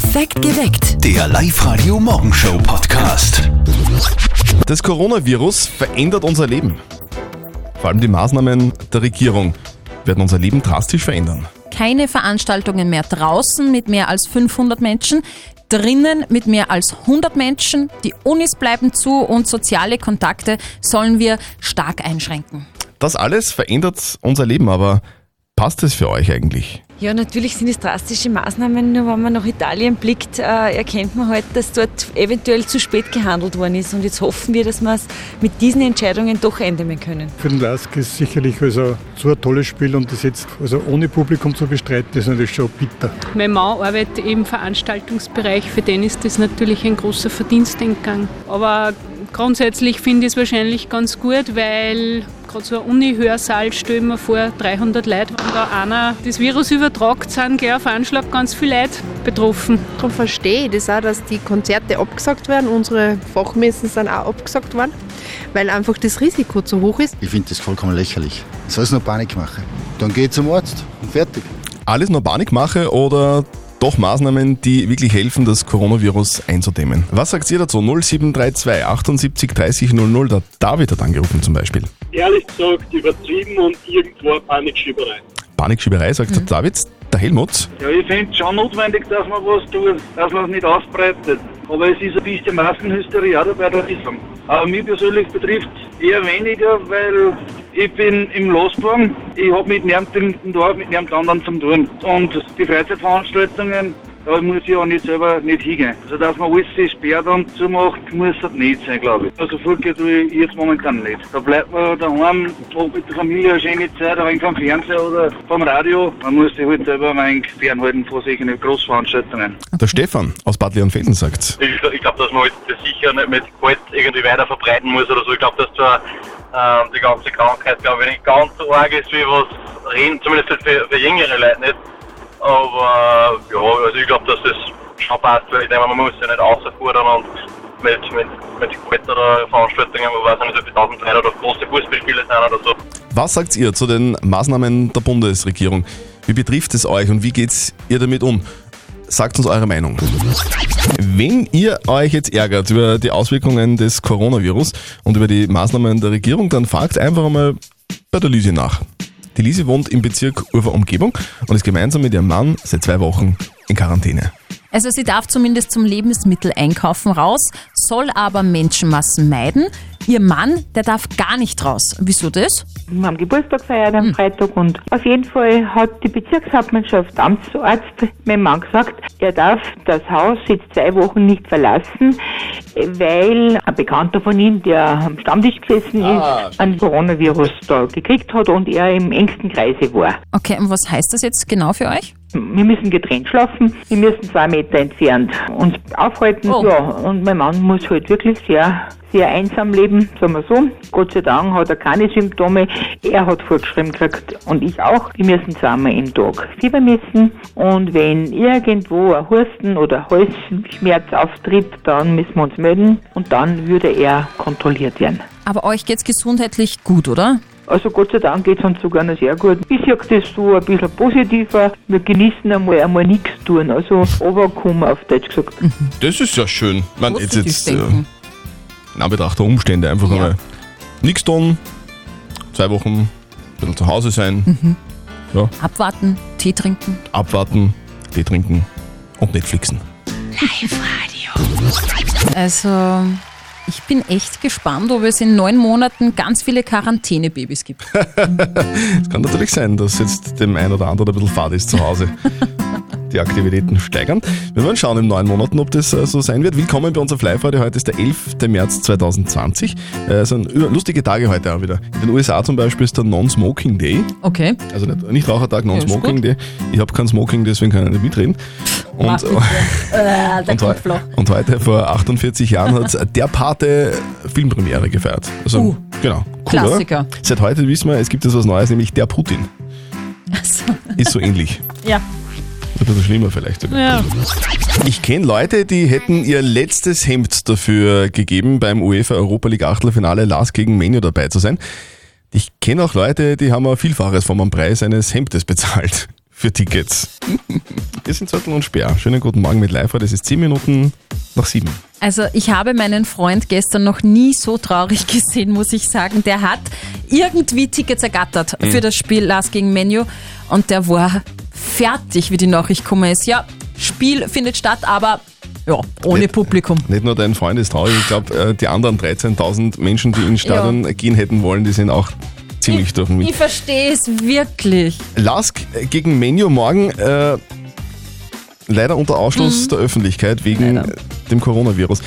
Perfekt geweckt. Der Live-Radio-Morgenshow-Podcast. Das Coronavirus verändert unser Leben. Vor allem die Maßnahmen der Regierung werden unser Leben drastisch verändern. keine Veranstaltungen mehr draußen mit mehr als 500 Menschen, drinnen mit mehr als 100 Menschen, die Unis bleiben zu und soziale Kontakte sollen wir stark einschränken. Das alles verändert unser Leben, aber passt es für euch eigentlich? Ja, natürlich sind es drastische Maßnahmen, nur wenn man nach Italien blickt, äh, erkennt man halt, dass dort eventuell zu spät gehandelt worden ist. Und jetzt hoffen wir, dass wir es mit diesen Entscheidungen doch eindämmen können. Für den Lask ist sicherlich also so ein tolles Spiel und das jetzt also ohne Publikum zu bestreiten, ist natürlich schon bitter. Mein Mann arbeitet im Veranstaltungsbereich, für den ist das natürlich ein großer Verdienstentgang. Aber grundsätzlich finde ich es wahrscheinlich ganz gut, weil gerade so ein Uni-Hörsaal, stelle ich mir vor, 300 Leute, wenn da einer das Virus übertragt, sind gleich auf Anschlag ganz viele Leute betroffen. Darum verstehe ich das auch, dass die Konzerte abgesagt werden. Unsere Fachmessen sind auch abgesagt worden, weil einfach das Risiko zu hoch ist. Ich finde das vollkommen lächerlich. Soll es nur Panik machen? Dann geh zum Arzt und fertig. Alles nur Panikmache oder doch Maßnahmen, die wirklich helfen, das Coronavirus einzudämmen? Was sagt ihr dazu? 0732 78 30 00, der David hat angerufen zum Beispiel. ehrlich gesagt übertrieben und irgendwo Panikschieberei. Panikschieberei, sagt der David. Der Helmut, Ja, ich finde es schon notwendig, dass man was tut, dass man es nicht ausbreitet. Aber es ist ein bisschen Massenhysterie auch dabei, da ist Aber mich persönlich betrifft eher weniger, weil ich bin im Loswagen. Ich habe mit niemandem Dorf, mit niemand anderen zu tun. Und die Freizeitveranstaltungen, da muss ich auch nicht selber nicht hingehen. Also dass man alles sich sperrt und zumacht, muss das nicht sein, glaube ich. Also vorgehen tue ich jetzt momentan nicht. Da bleibt man daheim, auch mit der Familie eine schöne Zeit, wenig vom Fernseher oder vom Radio. Man muss sich halt selber ein wenig fernhalten von solchen Großveranstaltungen. der Stefan aus Bad Leonfelden sagt, Ich, ich glaube, dass man halt das sicher nicht mit Gewalt irgendwie weiter verbreiten muss oder so. Ich glaube, dass zwar ähm, die ganze Krankheit, glaube ich, nicht ganz so arg ist, wie was reden, zumindest für, für jüngere Leute nicht. Aber ja, also ich glaube, dass das schon passt, weil ich denke, man muss ja nicht außerfordern und mit, mit, mit oder Veranstaltungen, wo weiß ich nicht, Leute oder große Fußballspiele sind oder so. was sagt ihr zu den Maßnahmen der Bundesregierung? Wie betrifft es euch und wie geht's ihr damit um? Sagt uns eure Meinung. Wenn ihr euch jetzt ärgert über die Auswirkungen des Coronavirus und über die Maßnahmen der Regierung, dann fragt einfach einmal bei der Lise nach. Die Lise wohnt im Bezirk Ufer Umgebung und ist gemeinsam mit ihrem Mann seit zwei Wochen in Quarantäne. Also sie darf zumindest zum Lebensmitteleinkaufen raus, soll aber Menschenmassen meiden. Ihr Mann, der darf gar nicht raus. Wieso das? Wir haben Geburtstag gefeiert am Freitag und auf jeden Fall hat die Bezirkshauptmannschaft Amtsarzt meinem Mann gesagt, er darf das Haus jetzt zwei Wochen nicht verlassen, weil ein Bekannter von ihm, der am Stammtisch gesessen ist, ein Coronavirus da gekriegt hat und er im engsten Kreise war. Okay, und was heißt das jetzt genau für euch? Wir müssen getrennt schlafen, wir müssen zwei Meter entfernt uns aufhalten. Oh. Ja, und mein Mann muss halt wirklich sehr, sehr einsam leben, sagen wir so. Gott sei Dank hat er keine Symptome. Er hat vorgeschrieben gekriegt und ich auch. Wir müssen zweimal im Tag Fieber messen und wenn irgendwo ein Husten oder Halsschmerz auftritt, dann müssen wir uns melden und dann würde er kontrolliert werden. Aber euch geht's gesundheitlich gut, oder? Also Gott sei Dank geht es uns sogar noch sehr gut. Ich sehe das so ein bisschen positiver. Wir genießen einmal, einmal nichts tun. Also runterkommen auf Deutsch gesagt. Das ist ja schön. Man, jetzt, Positiv jetzt äh, in Anbetracht der Umstände einfach Ja. einmal nichts tun, zwei Wochen ein bisschen zu Hause sein, Abwarten, Tee trinken. abwarten, Tee trinken und Netflixen. Also, ich bin echt gespannt, ob es in neun Monaten ganz viele Quarantänebabys gibt. Es kann natürlich sein, dass jetzt dem einen oder anderen ein bisschen fad ist zu Hause. Die Aktivitäten steigern. Wir werden schauen in neun Monaten, ob das äh, so sein wird. Willkommen bei uns auf Live-Radio. Heute ist der 11. März 2020. Äh, sind über- lustige Tage heute auch wieder. In den USA zum Beispiel ist der Non-Smoking Day. Okay. Also nicht, nicht Rauchertag, Ja, Non-Smoking gut. Day. Ich habe kein Smoking, deswegen kann ich nicht mitreden. Und. Äh, und, heu- und heute vor 48 Jahren hat der Pate Filmpremiere gefeiert. Also, Uh, genau. Cool, Klassiker. Oder? Seit heute wissen wir, es gibt jetzt was Neues, nämlich der Putin. Also, Ist so ähnlich. ja. Ein bisschen schlimmer vielleicht sogar. Ja. Ich kenne Leute, die hätten ihr letztes Hemd dafür gegeben, beim UEFA Europa League Achtelfinale Lars gegen Menu dabei zu sein. Ich kenne auch Leute, die haben ein Vielfaches von einem Preis eines Hemdes bezahlt. Für Tickets. Wir sind Zettel und Sperr. Schönen guten Morgen mit live Das ist 10 Minuten nach 7. Also ich habe meinen Freund gestern noch nie so traurig gesehen, muss ich sagen. Der hat irgendwie Tickets ergattert Mhm. für das Spiel Last gegen Menu und der war fertig, wie die Nachricht gekommen ist. Ja, Spiel findet statt, aber ja, ohne Nicht- Publikum. Nicht nur dein Freund ist traurig, ich glaube, die anderen 13.000 Menschen, die ins Stadion gehen hätten wollen, die sind auch ziemlich durch Wind. Ich verstehe es wirklich. Lask gegen Menu morgen äh, leider unter Ausschluss der Öffentlichkeit wegen Leider. dem Coronavirus.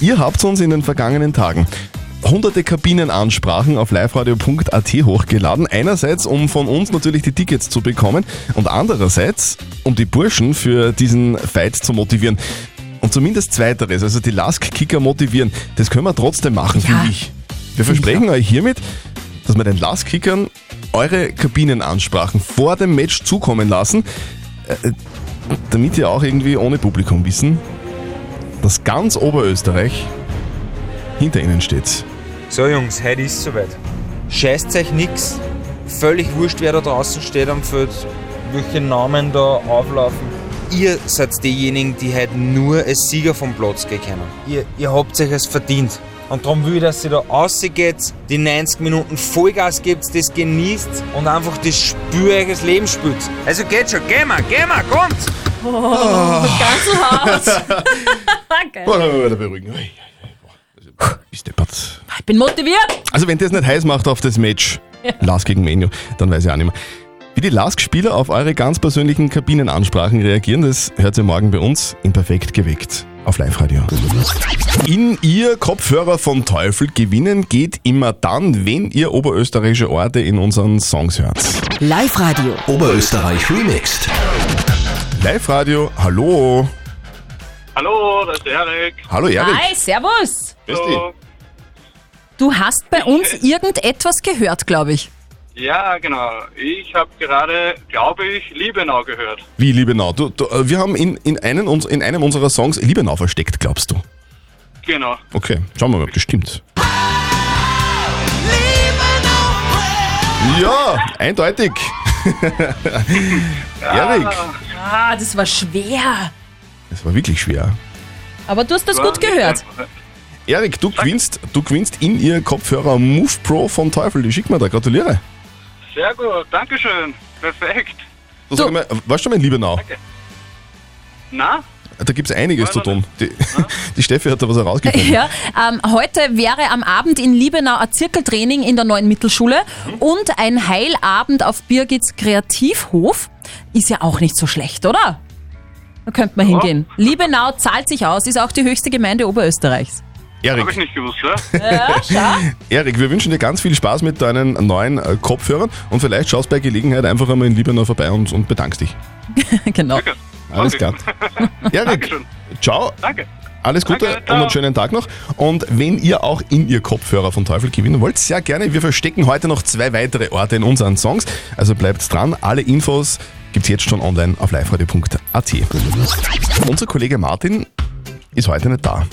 Ihr habt uns in den vergangenen Tagen hunderte Kabinenansprachen auf liveradio.at hochgeladen. Einerseits, um von uns natürlich die Tickets zu bekommen und andererseits, um die Burschen für diesen Fight zu motivieren. Und zumindest zweiteres, also die Lask-Kicker motivieren, das können wir trotzdem machen, Ja. finde ich. Wir versprechen euch hiermit, dass wir den Lask-Kickern eure Kabinenansprachen vor dem Match zukommen lassen, äh, damit ihr auch irgendwie ohne Publikum wissen, dass ganz Oberösterreich hinter ihnen steht. So Jungs, heute ist soweit. Scheißt euch nix. Völlig wurscht, wer da draußen steht am Feld, welche Namen da auflaufen. Ihr seid diejenigen, die heute nur als Sieger vom Platz gehen können. Ihr, ihr habt euch es verdient. Und darum will ich, dass ihr da rausgeht, die 90 Minuten Vollgas gebt, das genießt und einfach das Spiel eures Lebens spielt. Also geht schon, geh mal, geh mal, kommt! Oh, ganz so hart. Geil. Beruhigen. Bist deppert. Ich bin motiviert. Also wenn das nicht heiß macht auf das Match, Lask gegen Menu, dann weiß ich auch nicht mehr. Wie die Lask-Spieler auf eure ganz persönlichen Kabinenansprachen reagieren, das hört ihr morgen bei uns in Perfekt geweckt auf Live-Radio. In ihr Kopfhörer von Teufel gewinnen geht immer dann, wenn ihr oberösterreichische Orte in unseren Songs hört. Live-Radio. Oberösterreich remixed. Live-Radio, hallo. Hallo, das ist Erik. Hallo Erik. Hi, servus. Grüß dich. Du hast bei uns irgendetwas gehört, glaube ich. Ja, genau. Ich habe gerade, glaube ich, Liebenau gehört. Wie Liebenau? Du, du, äh, wir haben in, in, einen, uns- in einem unserer Songs Liebenau versteckt, glaubst du? Genau. Okay, schauen wir mal, ob das stimmt. Ja, eindeutig. Erik, Ah, das war schwer. das war wirklich schwer. Aber du hast das gut gehört. Erik, du gewinnst, du gewinnst in ihr Kopfhörer Move Pro von Teufel. Die schick mir da. Gratuliere. Sehr gut, Dankeschön. Perfekt. Du, sag mal, warst du schon mal in Liebenau? Na? Da gibt es einiges zu tun. Die, die Steffi hat da was herausgefunden. Ja, ähm, heute wäre am Abend in Liebenau ein Zirkeltraining in der neuen Mittelschule und ein Heilabend auf Birgits Kreativhof. Ist ja auch nicht so schlecht, oder? Da könnte man hingehen. Liebenau zahlt sich aus, ist auch die höchste Gemeinde Oberösterreichs. Habe ich Erik, nicht gewusst, ja? Ja. Erik, wir wünschen dir ganz viel Spaß mit deinen neuen äh, Kopfhörern und vielleicht schaust bei Gelegenheit einfach einmal in Liebenau vorbei und, und bedankst dich. genau. Alles klar. Erik, Dankeschön. ciao. Danke. Alles Gute Danke, und einen schönen Tag noch. Und wenn ihr auch in ihr Kopfhörer von Teufel gewinnen wollt, sehr gerne. Wir verstecken heute noch zwei weitere Orte in unseren Songs. Also bleibt dran. Alle Infos gibt's jetzt schon online auf liveradio.at. Unser Kollege Martin ist heute nicht da.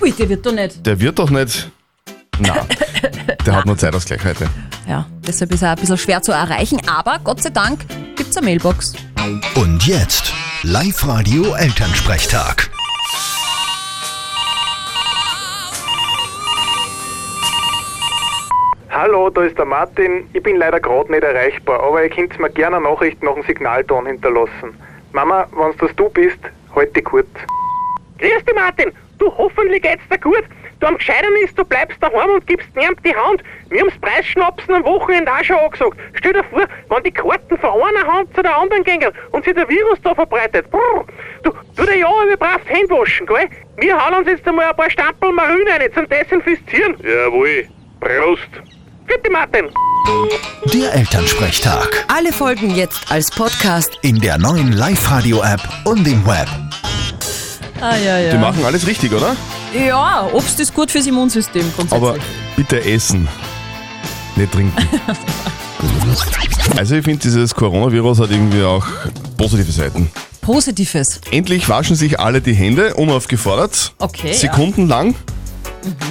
Ui, der wird doch nicht. Der wird doch nicht. Na, der hat nur Zeitausgleich heute. Ja, deshalb ist er ein bisschen schwer zu erreichen, aber Gott sei Dank gibt's eine Mailbox. Und jetzt Live-Radio Elternsprechtag. Hallo, da ist der Martin. Ich bin leider gerade nicht erreichbar, aber ihr könnt mir gerne eine Nachricht nach dem Signalton hinterlassen. Mama, wenn das du bist, halt dich kurz. Grüß dich, Martin. Du, hoffentlich geht's dir gut. Du am Gescheitern ist, du bleibst daheim und gibst niemand die Hand. Wir haben's Preisschnapsen am Wochenende auch schon angesagt. Stell dir vor, wenn die Karten von einer Hand zu der anderen gehen und sich der Virus da verbreitet. Brrr. Du, tu dir ja immer brav die Hände waschen, gell? Wir hauen uns jetzt einmal ein paar Stapel Marine rein zum Desinfizieren. Jawohl. Prost. Bitte, Martin. Der Elternsprechtag. Alle Folgen jetzt als Podcast. In der neuen Live-Radio-App und im Web. Ah, ja, ja. Die machen alles richtig, oder? Ja, Obst ist gut fürs Immunsystem grundsätzlich. Aber bitte essen, nicht trinken. Also ich finde, dieses Coronavirus hat irgendwie auch positive Seiten. Positives. Endlich waschen sich alle die Hände, unaufgefordert. Okay. Sekundenlang.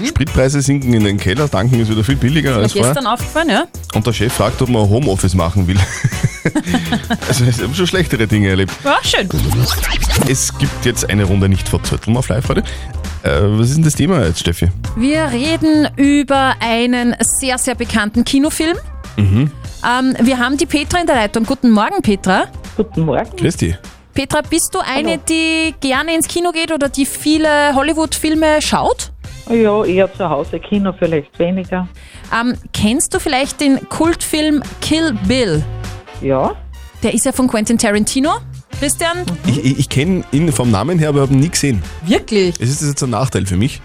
Spritpreise sinken in den Keller, tanken ist wieder viel billiger Ist als vorher. gestern aufgefallen, ja? Und der Chef fragt, ob man Homeoffice machen will. Also ich habe schon schlechtere Dinge erlebt. Ja, schön. Es gibt jetzt eine Runde nicht verzötteln auf live heute. Äh, was ist denn das Thema jetzt, Steffi? Wir reden über einen sehr, sehr bekannten Kinofilm. Mhm. Ähm, wir haben die Petra in der Leitung. Guten Morgen, Petra. Guten Morgen. Christi. Petra, bist du eine, die gerne ins Kino geht oder die viele Hollywood-Filme schaut? Ja, eher zu Hause, Kino vielleicht weniger. Ähm, kennst du vielleicht den Kultfilm Kill Bill? Ja. Der ist ja von Quentin Tarantino. Christian? Ich, ich, ich kenne ihn vom Namen her, aber habe ihn nie gesehen. Wirklich? Es ist jetzt ein Nachteil für mich.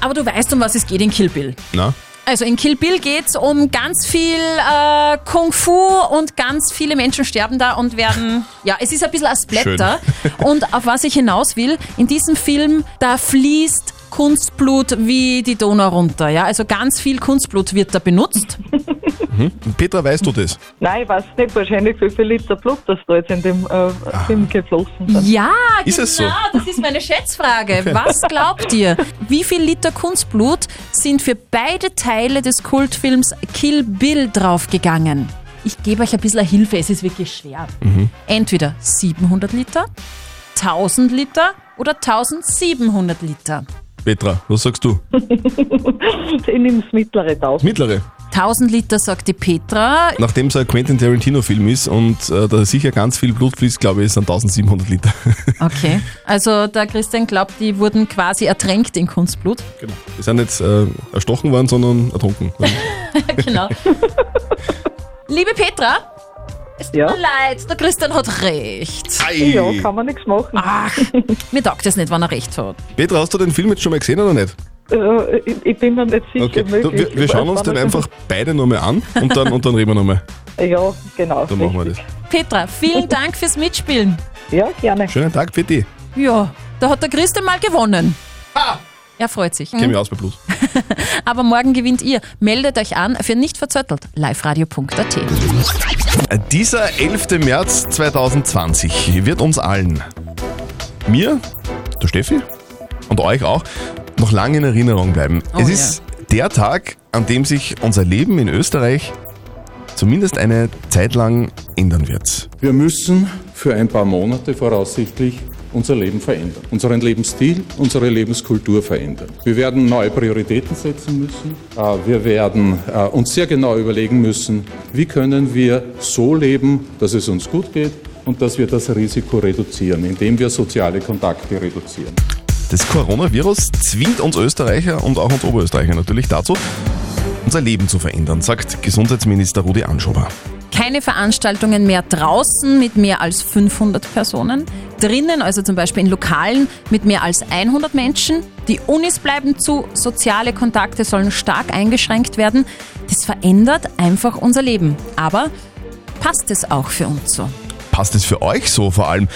Aber du weißt, um was es geht in Kill Bill. Na? Also in Kill Bill geht es um ganz viel äh, Kung Fu und ganz viele Menschen sterben da und werden. Ja, es ist ein bisschen ein Splatter. und auf was ich hinaus will, in diesem Film, da fließt Kunstblut wie die Donau runter. Ja? Also ganz viel Kunstblut wird da benutzt. Mhm. Petra, weißt du das? Nein, ich weiß nicht, wahrscheinlich wie viel Liter Blut das da jetzt in dem äh, Film geflossen sind. Ja, Ist genau, es so? das ist meine Schätzfrage. Okay. Was glaubt ihr? Wie viel Liter Kunstblut sind für beide Teile des Kultfilms Kill Bill draufgegangen? Ich gebe euch ein bisschen Hilfe, es ist wirklich schwer. Mhm. Entweder 700 Liter, 1000 Liter oder 1700 Liter. Petra, was sagst du? ich nehme das mittlere Tausend. Mittlere. 1000 Liter, sagt die Petra. Nachdem es ein Quentin Tarantino-Film ist und äh, da sicher ganz viel Blut fließt, glaube ich, sind 1700 Liter. Okay. Also der Christian glaubt, die wurden quasi ertränkt in Kunstblut. genau. Die sind nicht äh, erstochen worden, sondern ertrunken. genau. Liebe Petra, es tut mir leid, der Christian hat recht. Ei. Ja, kann man nichts machen. Ach, mir taugt es nicht, wenn er recht hat. Petra, hast du den Film jetzt schon mal gesehen oder nicht? Äh, ich, ich bin mir nicht sicher. Okay. möglich. Du, wir, wir schauen uns den einfach beide nochmal an und dann, und dann reden wir nochmal. Ja, genau. Dann machen wir das. Petra, vielen Dank fürs Mitspielen. Ja, gerne. Schönen Tag für dich. Ja, da hat der Christian mal gewonnen. Er freut sich. Kenn mich aus bei Blut. Aber morgen gewinnt ihr. Meldet euch an für nicht verzöttelt. liveradio.at. Dieser 11. März 2020 wird uns allen, mir, der Steffi und euch auch, noch lange in Erinnerung bleiben. Oh es ja. ist der Tag, an dem sich unser Leben in Österreich zumindest eine Zeit lang ändern wird. Wir müssen für ein paar Monate voraussichtlich unser Leben verändern, unseren Lebensstil, unsere Lebenskultur verändern. Wir werden neue Prioritäten setzen müssen. Äh, Wir werden äh, uns sehr genau überlegen müssen, wie können wir so leben, dass es uns gut geht und dass wir das Risiko reduzieren, indem wir soziale Kontakte reduzieren. Das Coronavirus zwingt uns Österreicher und auch uns Oberösterreicher natürlich dazu, unser Leben zu verändern, sagt Gesundheitsminister Rudi Anschober. Keine Veranstaltungen mehr draußen mit mehr als 500 Personen. Drinnen, also zum Beispiel in Lokalen mit mehr als 100 Menschen. Die Unis bleiben zu, soziale Kontakte sollen stark eingeschränkt werden. Das verändert einfach unser Leben. Aber passt es auch für uns so? Passt es für euch so vor allem?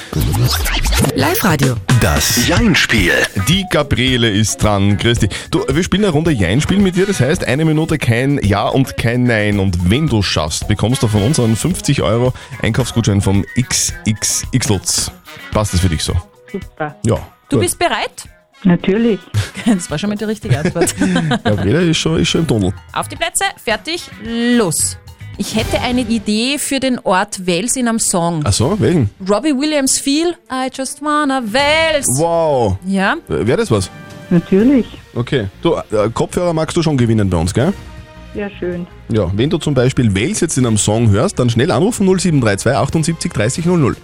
Live-Radio. Das Jein-Spiel. Die Gabriele ist dran, Christi. Du, wir spielen eine Runde Jein-Spiel mit dir, das heißt eine Minute kein Ja und kein Nein. Und wenn du schaffst, bekommst du von uns einen 50 Euro Einkaufsgutschein von XXX Lutz. Passt das für dich so? Super. Ja. Du gut. bist bereit? Natürlich. Das war schon mal die richtige Antwort. Gabriele ist schon, ist schon im Tunnel. Auf die Plätze, fertig, los. Ich hätte eine Idee für den Ort Wels in einem Song. Ach so, welchen? Robbie Williams Feel, I just wanna Wels. Wow. Ja, Wäre das was? Natürlich. Okay. Du, äh, Kopfhörer magst du schon gewinnen bei uns, gell? Sehr schön. Ja, wenn du zum Beispiel Wales jetzt in einem Song hörst, dann schnell anrufen 0732 78 30 00.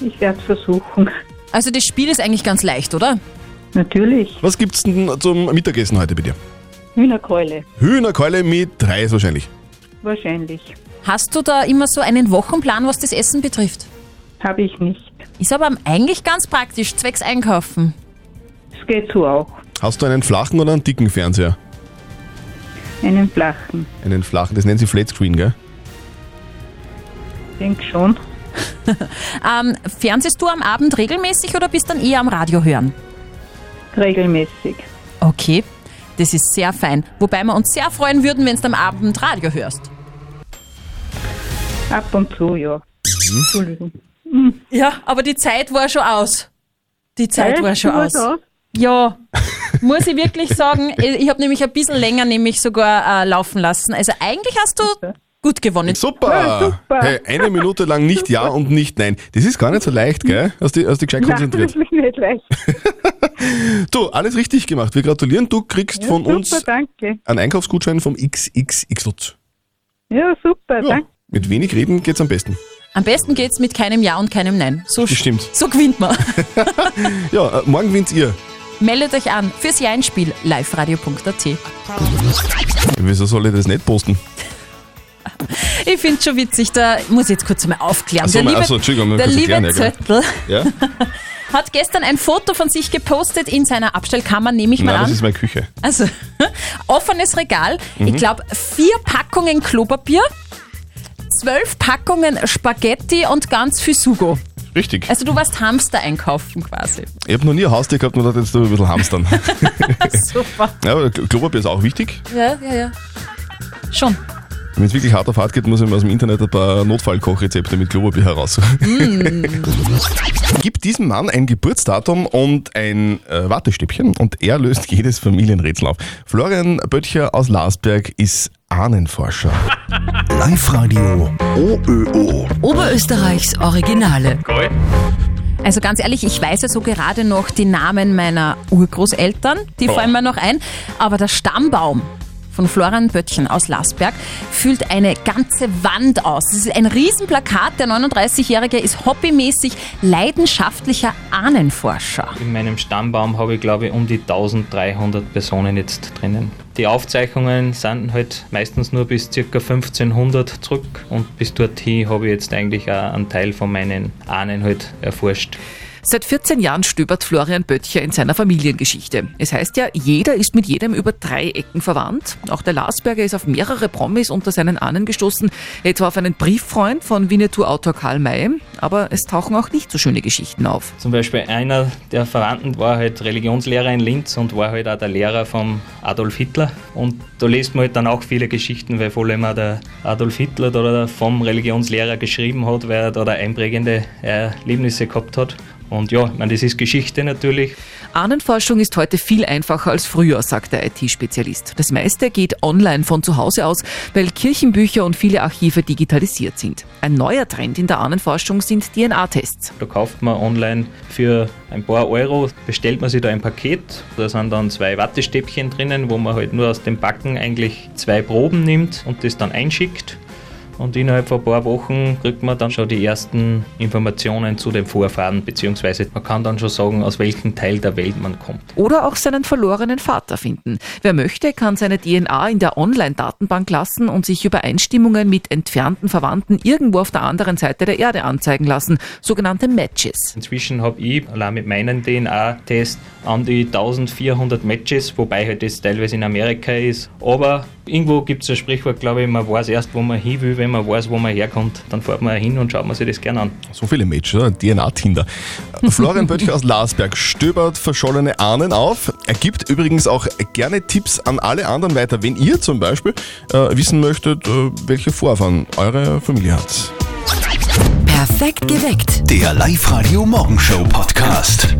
Ich werde es versuchen. also das Spiel ist eigentlich ganz leicht, oder? Natürlich. Was gibt's denn zum Mittagessen heute bei dir? Hühnerkeule. Hühnerkeule Hühnerkeule mit Reis wahrscheinlich. Wahrscheinlich. Hast du da immer so einen Wochenplan, was das Essen betrifft? Habe ich nicht. Ist aber eigentlich ganz praktisch, zwecks Einkaufen. Es geht so auch. Hast du einen flachen oder einen dicken Fernseher? Einen flachen. Einen flachen, das nennen sie Flatscreen, gell? Denk schon. Ähm, fernsehst du am Abend regelmäßig oder bist dann eher am Radio hören? Regelmäßig. Okay, das ist sehr fein. Wobei wir uns sehr freuen würden, wenn du am Abend Radio hörst. Ab und zu, ja. Entschuldigung. Ja, aber die Zeit war schon aus. Die Zeit Echt? war schon aus. aus? Ja, muss ich wirklich sagen. Ich habe nämlich ein bisschen länger nämlich sogar äh, laufen lassen. Also eigentlich hast du Gut gewonnen. Super. Hey, eine Minute lang nicht Ja und nicht Nein. Das ist gar nicht so leicht, gell? Hast hast dich gescheit konzentriert. Nein, das ist nicht leicht. Du, alles richtig gemacht. Wir gratulieren. Du kriegst Ja, von super, uns danke. einen Einkaufsgutschein vom XXX-Lutz. Ja, super, danke. Mit wenig reden geht's am besten. Am besten geht's mit keinem Ja und keinem Nein. So, Das stimmt. so gewinnt man. Ja, äh, morgen gewinnt ihr. Meldet euch an fürs Ja-Einspiel liveradio.at. Wieso soll ich das nicht posten? Ich finde schon witzig, da muss ich jetzt kurz mal aufklären. Ach so, der liebe, so, der liebe Zöttl Ja? hat gestern ein Foto von sich gepostet in seiner Abstellkammer, nehme ich mal Nein, an. das ist meine Küche. Also, offenes Regal. Mhm. Ich glaube, vier Packungen Klopapier, zwölf Packungen Spaghetti und ganz viel Sugo. Richtig. Also du warst Hamster einkaufen quasi. Ich habe noch nie ein Haustier gehabt und dachte jetzt ein bisschen hamstern. Super. ja, aber Klopapier ist auch wichtig. Ja, ja, ja. Schon. Wenn es wirklich hart auf hart geht, muss ich mir aus dem Internet ein paar Notfallkochrezepte mit Klopapier heraussuchen. Gibt diesem Mann ein Geburtsdatum und ein äh, Wattestäbchen und er löst jedes Familienrätsel auf. Florian Böttcher aus Larsberg ist Ahnenforscher. Live-Radio OÖO. Oberösterreichs Originale. Also ganz ehrlich, ich weiß ja so gerade noch die Namen meiner Urgroßeltern, die Oh. fallen mir noch ein, aber der Stammbaum von Florian Böttchen aus Lasberg füllt eine ganze Wand aus. Das ist ein Riesenplakat. Der 39-Jährige ist hobbymäßig leidenschaftlicher Ahnenforscher. In meinem Stammbaum habe ich, glaube ich, um die 1300 Personen jetzt drinnen. Die Aufzeichnungen sind halt meistens nur bis ca. 1500 zurück und bis dorthin habe ich jetzt eigentlich auch einen Teil von meinen Ahnen halt erforscht. Seit 14 Jahren stöbert Florian Böttcher in seiner Familiengeschichte. Es heißt ja, jeder ist mit jedem über drei Ecken verwandt. Auch der Larsberger ist auf mehrere Promis unter seinen Ahnen gestoßen, etwa auf einen Brieffreund von Winnetou-Autor Karl May. Aber es tauchen auch nicht so schöne Geschichten auf. Zum Beispiel einer der Verwandten war halt Religionslehrer in Linz und war halt auch der Lehrer von Adolf Hitler. Und da liest man halt dann auch viele Geschichten, weil vor allem auch der Adolf Hitler da vom Religionslehrer geschrieben hat, weil er da einprägende Erlebnisse gehabt hat. Und ja, ich meine, das ist Geschichte natürlich. Ahnenforschung ist heute viel einfacher als früher, sagt der IT-Spezialist. Das meiste geht online von zu Hause aus, weil Kirchenbücher und viele Archive digitalisiert sind. Ein neuer Trend in der Ahnenforschung sind DNA-Tests. Da kauft man online für ein paar Euro, bestellt man sich da ein Paket. Da sind dann zwei Wattestäbchen drinnen, wo man halt nur aus dem Backen eigentlich zwei Proben nimmt und das dann einschickt. Und innerhalb von ein paar Wochen kriegt man dann schon die ersten Informationen zu den Vorfahren, beziehungsweise man kann dann schon sagen, aus welchem Teil der Welt man kommt. Oder auch seinen verlorenen Vater finden. Wer möchte, kann seine DNA in der Online-Datenbank lassen und sich Übereinstimmungen mit entfernten Verwandten irgendwo auf der anderen Seite der Erde anzeigen lassen, sogenannte Matches. Inzwischen habe ich allein mit meinem DNA-Test an die 1400 Matches, wobei halt das teilweise in Amerika ist. Aber irgendwo gibt es ein Sprichwort, glaube ich, man weiß erst, wo man hin will, wenn man weiß, wo man herkommt. Dann fährt man hin und schaut man sich das gerne an. So viele Matches? DNA-Tinder. Florian Böttcher aus Larsberg stöbert verschollene Ahnen auf. Er gibt übrigens auch gerne Tipps an alle anderen weiter, wenn ihr zum Beispiel äh, wissen möchtet, äh, welche Vorfahren eure Familie hat. Perfekt geweckt. Der Live-Radio Morgenshow Podcast.